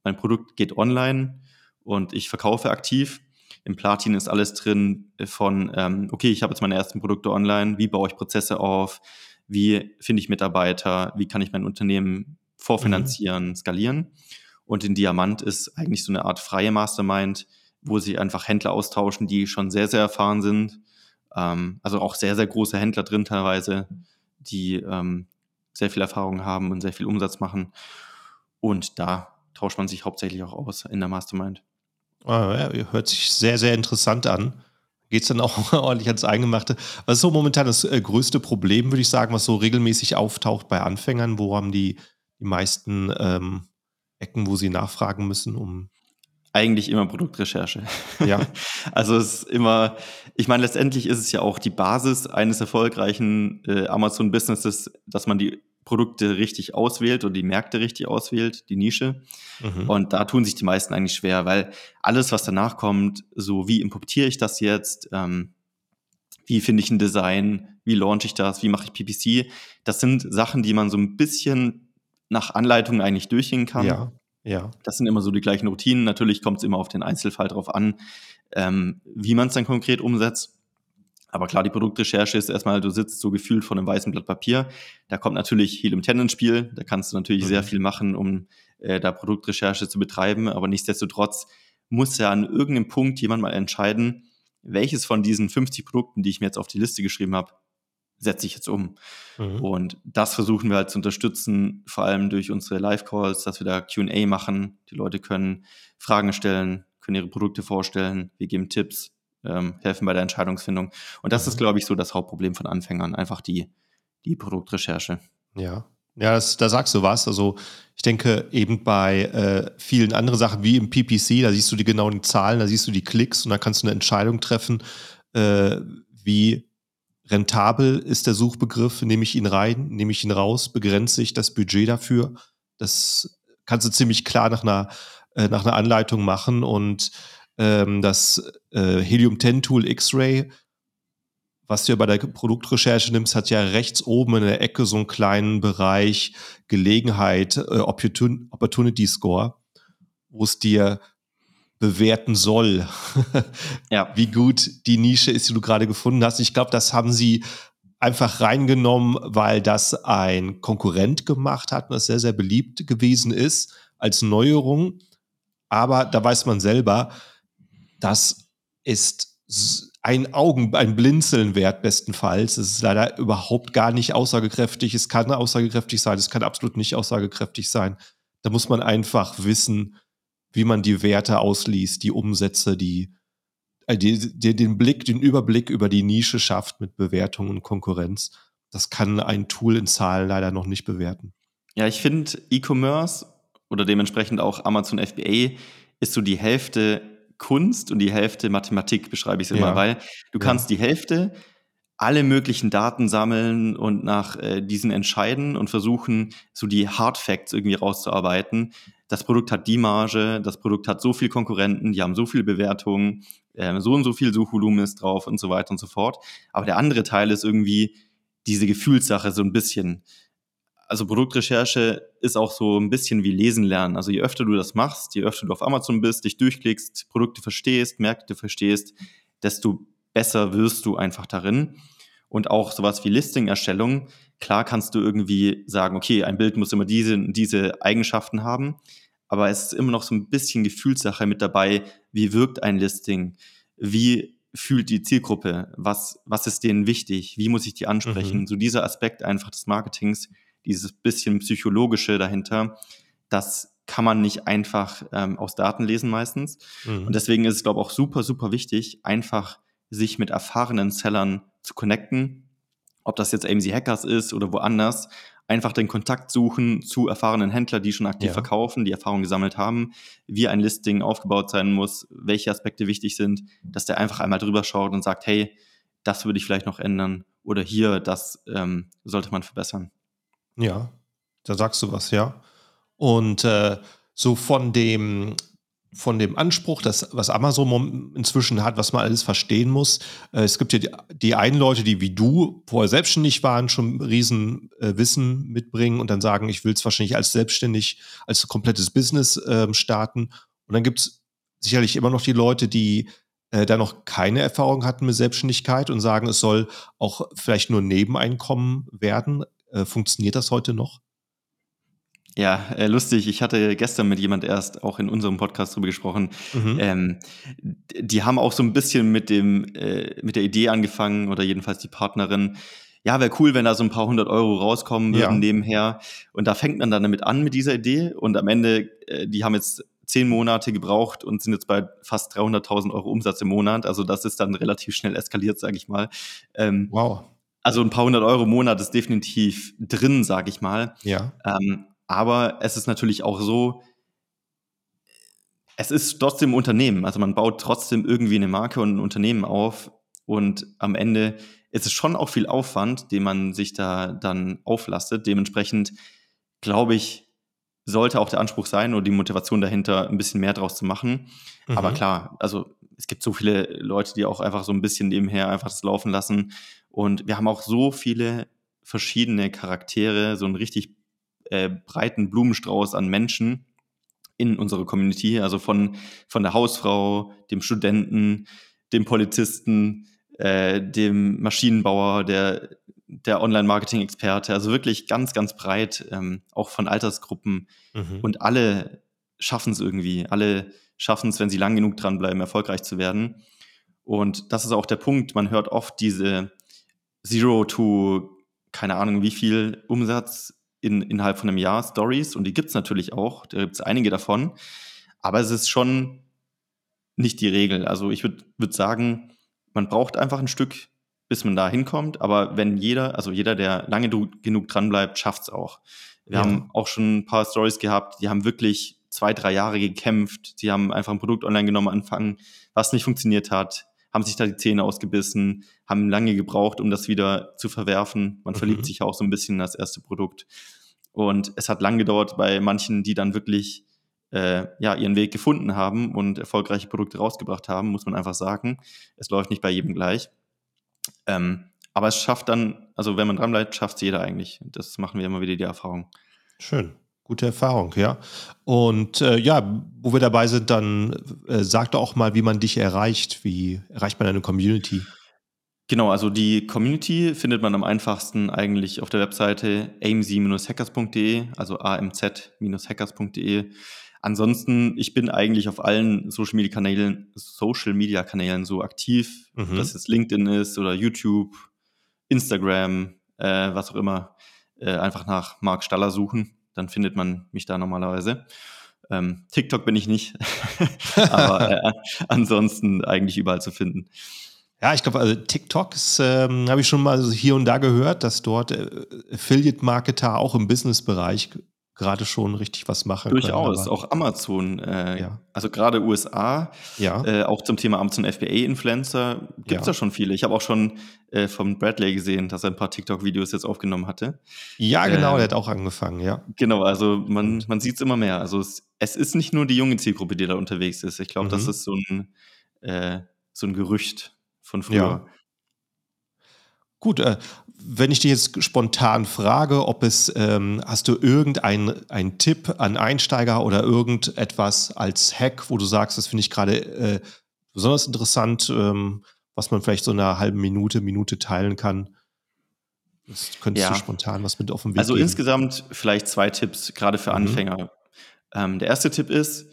mein Produkt geht online und ich verkaufe aktiv. Im Platin ist alles drin von, ähm, okay, ich habe jetzt meine ersten Produkte online, wie baue ich Prozesse auf, wie finde ich Mitarbeiter, wie kann ich mein Unternehmen vorfinanzieren, mhm. skalieren. Und in Diamant ist eigentlich so eine Art freie Mastermind, wo sich einfach Händler austauschen, die schon sehr, sehr erfahren sind. Ähm, also auch sehr, sehr große Händler drin teilweise, die ähm, sehr viel Erfahrung haben und sehr viel Umsatz machen. Und da tauscht man sich hauptsächlich auch aus in der Mastermind. Ah, ja, hört sich sehr, sehr interessant an. Geht es dann auch ordentlich ans Eingemachte? Was ist so momentan das äh, größte Problem, würde ich sagen, was so regelmäßig auftaucht bei Anfängern? Wo haben die, die meisten ähm, Ecken, wo sie nachfragen müssen, um eigentlich immer Produktrecherche. Ja. also es ist immer, ich meine, letztendlich ist es ja auch die Basis eines erfolgreichen äh, Amazon-Businesses, dass man die Produkte richtig auswählt und die Märkte richtig auswählt, die Nische. Mhm. Und da tun sich die meisten eigentlich schwer, weil alles, was danach kommt, so wie importiere ich das jetzt, ähm, wie finde ich ein Design, wie launche ich das, wie mache ich PPC, das sind Sachen, die man so ein bisschen nach Anleitung eigentlich durchgehen kann. Ja. Ja. Das sind immer so die gleichen Routinen. Natürlich kommt es immer auf den Einzelfall drauf an, ähm, wie man es dann konkret umsetzt. Aber klar, die Produktrecherche ist erstmal, du sitzt so gefühlt vor einem weißen Blatt Papier. Da kommt natürlich Helium 10 ins Spiel. Da kannst du natürlich mhm. sehr viel machen, um äh, da Produktrecherche zu betreiben. Aber nichtsdestotrotz muss ja an irgendeinem Punkt jemand mal entscheiden, welches von diesen 50 Produkten, die ich mir jetzt auf die Liste geschrieben habe, setze ich jetzt um. Mhm. Und das versuchen wir halt zu unterstützen, vor allem durch unsere Live-Calls, dass wir da QA machen. Die Leute können Fragen stellen, können ihre Produkte vorstellen, wir geben Tipps, ähm, helfen bei der Entscheidungsfindung. Und das mhm. ist, glaube ich, so das Hauptproblem von Anfängern, einfach die, die Produktrecherche. Ja. Ja, das, da sagst du was. Also ich denke eben bei äh, vielen anderen Sachen wie im PPC, da siehst du die genauen Zahlen, da siehst du die Klicks und da kannst du eine Entscheidung treffen, äh, wie rentabel ist der Suchbegriff, nehme ich ihn rein, nehme ich ihn raus, begrenze ich das Budget dafür. Das kannst du ziemlich klar nach einer, äh, nach einer Anleitung machen und ähm, das äh, Helium 10 Tool X-Ray, was du ja bei der Produktrecherche nimmst, hat ja rechts oben in der Ecke so einen kleinen Bereich Gelegenheit, äh, Opportun Opportunity Score, wo es dir bewerten soll, ja. wie gut die Nische ist, die du gerade gefunden hast. Ich glaube, das haben sie einfach reingenommen, weil das ein Konkurrent gemacht hat und das sehr, sehr beliebt gewesen ist als Neuerung. Aber da weiß man selber, das ist ein Augen, ein Blinzeln wert, bestenfalls. Es ist leider überhaupt gar nicht aussagekräftig. Es kann aussagekräftig sein, es kann absolut nicht aussagekräftig sein. Da muss man einfach wissen, wie man die Werte ausliest, die Umsätze, die, äh, die, die, den Blick, den Überblick über die Nische schafft mit Bewertung und Konkurrenz. Das kann ein Tool in Zahlen leider noch nicht bewerten. Ja, ich finde E-Commerce oder dementsprechend auch Amazon FBA ist so die Hälfte Kunst und die Hälfte Mathematik, beschreibe ich es immer, ja. weil du kannst ja. die Hälfte alle möglichen Daten sammeln und nach äh, diesen entscheiden und versuchen, so die Hard Facts irgendwie rauszuarbeiten das Produkt hat die Marge, das Produkt hat so viel Konkurrenten, die haben so viele Bewertungen, äh, so und so viel Suchvolumen ist drauf und so weiter und so fort. Aber der andere Teil ist irgendwie diese Gefühlssache so ein bisschen. Also Produktrecherche ist auch so ein bisschen wie Lesen lernen. Also je öfter du das machst, je öfter du auf Amazon bist, dich durchklickst, Produkte verstehst, Märkte verstehst, desto besser wirst du einfach darin. Und auch sowas wie Listing-Erstellung Klar kannst du irgendwie sagen, okay, ein Bild muss immer diese, diese Eigenschaften haben, aber es ist immer noch so ein bisschen Gefühlssache mit dabei, wie wirkt ein Listing, wie fühlt die Zielgruppe, was, was ist denen wichtig, wie muss ich die ansprechen. Mhm. So dieser Aspekt einfach des Marketings, dieses bisschen psychologische dahinter, das kann man nicht einfach ähm, aus Daten lesen meistens. Mhm. Und deswegen ist es, glaube ich, auch super, super wichtig, einfach sich mit erfahrenen Sellern zu connecten, ob das jetzt AMC Hackers ist oder woanders, einfach den Kontakt suchen zu erfahrenen Händlern, die schon aktiv ja. verkaufen, die Erfahrung gesammelt haben, wie ein Listing aufgebaut sein muss, welche Aspekte wichtig sind, dass der einfach einmal drüber schaut und sagt, hey, das würde ich vielleicht noch ändern oder hier, das ähm, sollte man verbessern. Ja, da sagst du was, ja. Und äh, so von dem von dem Anspruch, das, was Amazon inzwischen hat, was man alles verstehen muss. Äh, es gibt ja die, die einen Leute, die wie du vorher selbstständig waren, schon riesen äh, Wissen mitbringen und dann sagen, ich will es wahrscheinlich als selbstständig, als komplettes Business äh, starten. Und dann gibt es sicherlich immer noch die Leute, die äh, da noch keine Erfahrung hatten mit Selbstständigkeit und sagen, es soll auch vielleicht nur Nebeneinkommen werden. Äh, funktioniert das heute noch? Ja, äh, lustig. Ich hatte gestern mit jemand erst auch in unserem Podcast drüber gesprochen. Mhm. Ähm, die haben auch so ein bisschen mit dem äh, mit der Idee angefangen oder jedenfalls die Partnerin. Ja, wäre cool, wenn da so ein paar hundert Euro rauskommen würden ja. nebenher. Und da fängt man dann damit an mit dieser Idee. Und am Ende, äh, die haben jetzt zehn Monate gebraucht und sind jetzt bei fast 300.000 Euro Umsatz im Monat. Also das ist dann relativ schnell eskaliert, sage ich mal. Ähm, wow. Also ein paar hundert Euro im Monat ist definitiv drin, sage ich mal. Ja. Ähm, aber es ist natürlich auch so, es ist trotzdem ein Unternehmen. Also man baut trotzdem irgendwie eine Marke und ein Unternehmen auf. Und am Ende ist es schon auch viel Aufwand, den man sich da dann auflastet. Dementsprechend glaube ich, sollte auch der Anspruch sein oder die Motivation dahinter, ein bisschen mehr draus zu machen. Mhm. Aber klar, also es gibt so viele Leute, die auch einfach so ein bisschen nebenher einfach das laufen lassen. Und wir haben auch so viele verschiedene Charaktere, so ein richtig äh, breiten Blumenstrauß an Menschen, in unserer Community, also von, von der Hausfrau, dem Studenten, dem Polizisten, äh, dem Maschinenbauer, der, der Online-Marketing-Experte, also wirklich ganz, ganz breit, ähm, auch von Altersgruppen. Mhm. Und alle schaffen es irgendwie. Alle schaffen es, wenn sie lang genug dranbleiben, erfolgreich zu werden. Und das ist auch der Punkt. Man hört oft diese Zero to, keine Ahnung, wie viel Umsatz in, innerhalb von einem Jahr Stories. Und die gibt es natürlich auch. Da gibt es einige davon. Aber es ist schon nicht die Regel. Also ich würde würd sagen, man braucht einfach ein Stück, bis man da hinkommt. Aber wenn jeder, also jeder, der lange genug dranbleibt, schafft es auch. Wir ja. haben auch schon ein paar Stories gehabt, die haben wirklich zwei, drei Jahre gekämpft. Sie haben einfach ein Produkt online genommen, anfangen, was nicht funktioniert hat, haben sich da die Zähne ausgebissen, haben lange gebraucht, um das wieder zu verwerfen. Man mhm. verliebt sich auch so ein bisschen in das erste Produkt. Und es hat lang gedauert bei manchen, die dann wirklich äh, ja, ihren Weg gefunden haben und erfolgreiche Produkte rausgebracht haben, muss man einfach sagen. Es läuft nicht bei jedem gleich. Ähm, aber es schafft dann, also wenn man dranbleibt, schafft es jeder eigentlich. Das machen wir immer wieder die Erfahrung. Schön. Gute Erfahrung, ja. Und äh, ja, wo wir dabei sind, dann äh, sag doch auch mal, wie man dich erreicht. Wie erreicht man eine Community? Genau, also die Community findet man am einfachsten eigentlich auf der Webseite amc-hackers.de, also amz-hackers.de. Ansonsten, ich bin eigentlich auf allen Social Media Kanälen, Social Media Kanälen so aktiv, mhm. ob das jetzt LinkedIn ist oder YouTube, Instagram, äh, was auch immer. Äh, einfach nach Marc Staller suchen, dann findet man mich da normalerweise. Ähm, TikTok bin ich nicht, aber äh, ansonsten eigentlich überall zu finden. Ja, ich glaube, also TikToks ähm, habe ich schon mal hier und da gehört, dass dort äh, Affiliate-Marketer auch im Business-Bereich gerade schon richtig was machen. Durchaus, können, auch Amazon, äh, ja. also gerade USA, ja. äh, auch zum Thema Amazon FBA-Influencer gibt es ja. da schon viele. Ich habe auch schon äh, von Bradley gesehen, dass er ein paar TikTok-Videos jetzt aufgenommen hatte. Ja, genau, der hat auch angefangen, ja. Genau, also man, man sieht es immer mehr. Also es, es, ist nicht nur die junge Zielgruppe, die da unterwegs ist. Ich glaube, mhm. das ist so ein, äh, so ein Gerücht von früher. Ja. Gut, äh, wenn ich dich jetzt spontan frage, ob es, ähm, hast du irgendeinen Tipp an Einsteiger oder irgendetwas als Hack, wo du sagst, das finde ich gerade äh, besonders interessant, ähm, was man vielleicht so in einer halben Minute, Minute teilen kann? Das könntest ja. du spontan was mit auf den Weg Also geben. insgesamt vielleicht zwei Tipps, gerade für mhm. Anfänger. Ähm, der erste Tipp ist,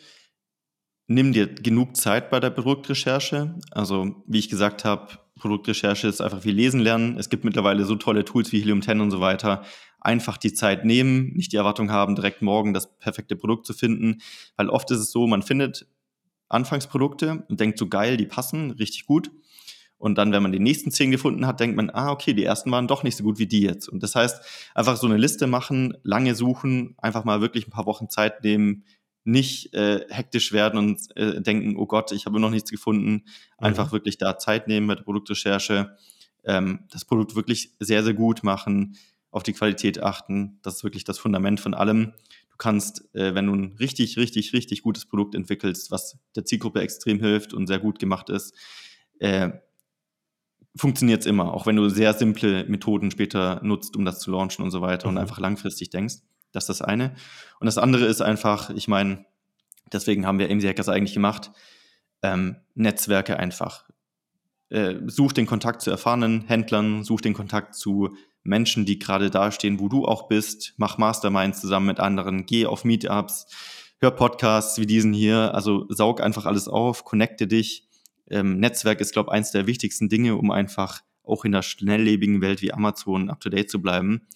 nimm dir genug Zeit bei der Produktrecherche. Also, wie ich gesagt habe, Produktrecherche ist einfach wie Lesen lernen. Es gibt mittlerweile so tolle Tools wie Helium 10 und so weiter. Einfach die Zeit nehmen, nicht die Erwartung haben, direkt morgen das perfekte Produkt zu finden. Weil oft ist es so, man findet Anfangsprodukte und denkt so geil, die passen richtig gut. Und dann, wenn man die nächsten zehn gefunden hat, denkt man, ah, okay, die ersten waren doch nicht so gut wie die jetzt. Und das heißt, einfach so eine Liste machen, lange suchen, einfach mal wirklich ein paar Wochen Zeit nehmen, nicht äh, hektisch werden und äh, denken, oh Gott, ich habe noch nichts gefunden. Einfach mhm. wirklich da Zeit nehmen mit der Produktrecherche, ähm, das Produkt wirklich sehr, sehr gut machen, auf die Qualität achten. Das ist wirklich das Fundament von allem. Du kannst, äh, wenn du ein richtig, richtig, richtig gutes Produkt entwickelst, was der Zielgruppe extrem hilft und sehr gut gemacht ist, äh, funktioniert es immer, auch wenn du sehr simple Methoden später nutzt, um das zu launchen und so weiter mhm. und einfach langfristig denkst. Das ist das eine. Und das andere ist einfach, ich meine, deswegen haben wir AMC Hackers eigentlich gemacht, ähm, Netzwerke einfach. Äh, such den Kontakt zu erfahrenen Händlern, such den Kontakt zu Menschen, die gerade dastehen, wo du auch bist, mach Masterminds zusammen mit anderen, geh auf Meetups, hör Podcasts wie diesen hier, also saug einfach alles auf, connecte dich. Ähm, Netzwerk ist, glaube ich, eins der wichtigsten Dinge, um einfach auch in der schnelllebigen Welt wie Amazon up-to-date zu bleiben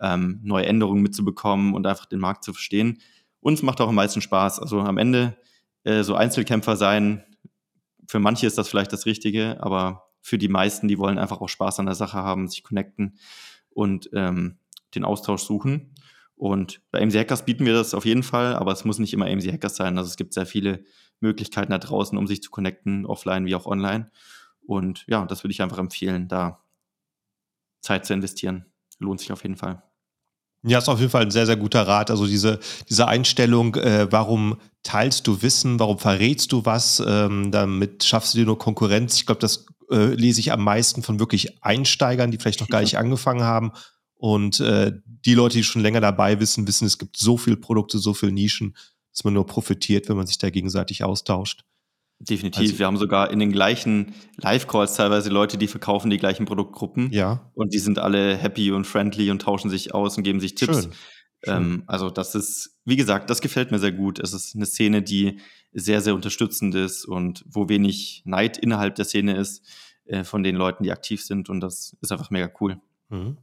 ähm, neue Änderungen mitzubekommen und einfach den Markt zu verstehen. Uns macht auch am meisten Spaß. Also am Ende äh, so Einzelkämpfer sein, für manche ist das vielleicht das Richtige, aber für die meisten, die wollen einfach auch Spaß an der Sache haben, sich connecten und ähm, den Austausch suchen. Und bei AMC Hackers bieten wir das auf jeden Fall, aber es muss nicht immer AMC Hackers sein. Also es gibt sehr viele Möglichkeiten da draußen, um sich zu connecten, offline wie auch online. Und ja, das würde ich einfach empfehlen, da Zeit zu investieren. Lohnt sich auf jeden Fall. Ja, ist auf jeden Fall ein sehr, sehr guter Rat. Also diese, diese Einstellung, äh, warum teilst du Wissen, warum verrätst du was, ähm, damit schaffst du dir nur Konkurrenz. Ich glaube, das äh, lese ich am meisten von wirklich Einsteigern, die vielleicht noch gar nicht angefangen haben. Und äh, die Leute, die schon länger dabei wissen, wissen, es gibt so viele Produkte, so viele Nischen. dass man nur profitiert, wenn man sich da gegenseitig austauscht. Definitiv. Also, wir haben sogar in den gleichen Live-Calls teilweise Leute, die verkaufen die gleichen Produktgruppen. Ja. Und die sind alle happy und friendly und tauschen sich aus und geben sich Tipps. Schön. Ähm, also das ist, wie gesagt, das gefällt mir sehr gut. Es ist eine Szene, die sehr, sehr unterstützend ist und wo wenig Neid innerhalb der Szene ist äh, von den Leuten, die aktiv sind. Und das ist einfach mega cool. Mhm.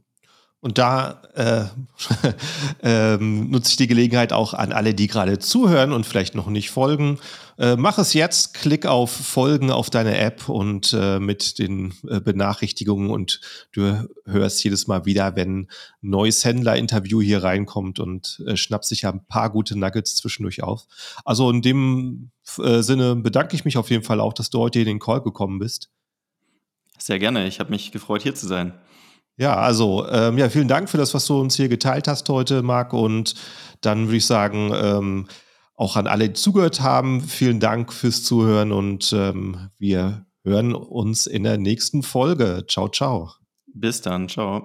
Und da äh, ähm, nutze ich die Gelegenheit auch an alle, die gerade zuhören und vielleicht noch nicht folgen. Äh, mach es jetzt, klick auf Folgen auf deine App und äh, mit den äh, Benachrichtigungen und du hörst jedes Mal wieder, wenn ein neues Händler-Interview hier reinkommt und äh, schnappst sich ja ein paar gute Nuggets zwischendurch auf. Also in dem äh, Sinne bedanke ich mich auf jeden Fall auch, dass du heute in den Call gekommen bist. Sehr gerne. Ich habe mich gefreut, hier zu sein. Ja, also ähm, ja, vielen Dank für das, was du uns hier geteilt hast heute, Marc. Und dann würde ich sagen, ähm, auch an alle, die zugehört haben, vielen Dank fürs Zuhören und ähm, wir hören uns in der nächsten Folge. Ciao, ciao. Bis dann, ciao.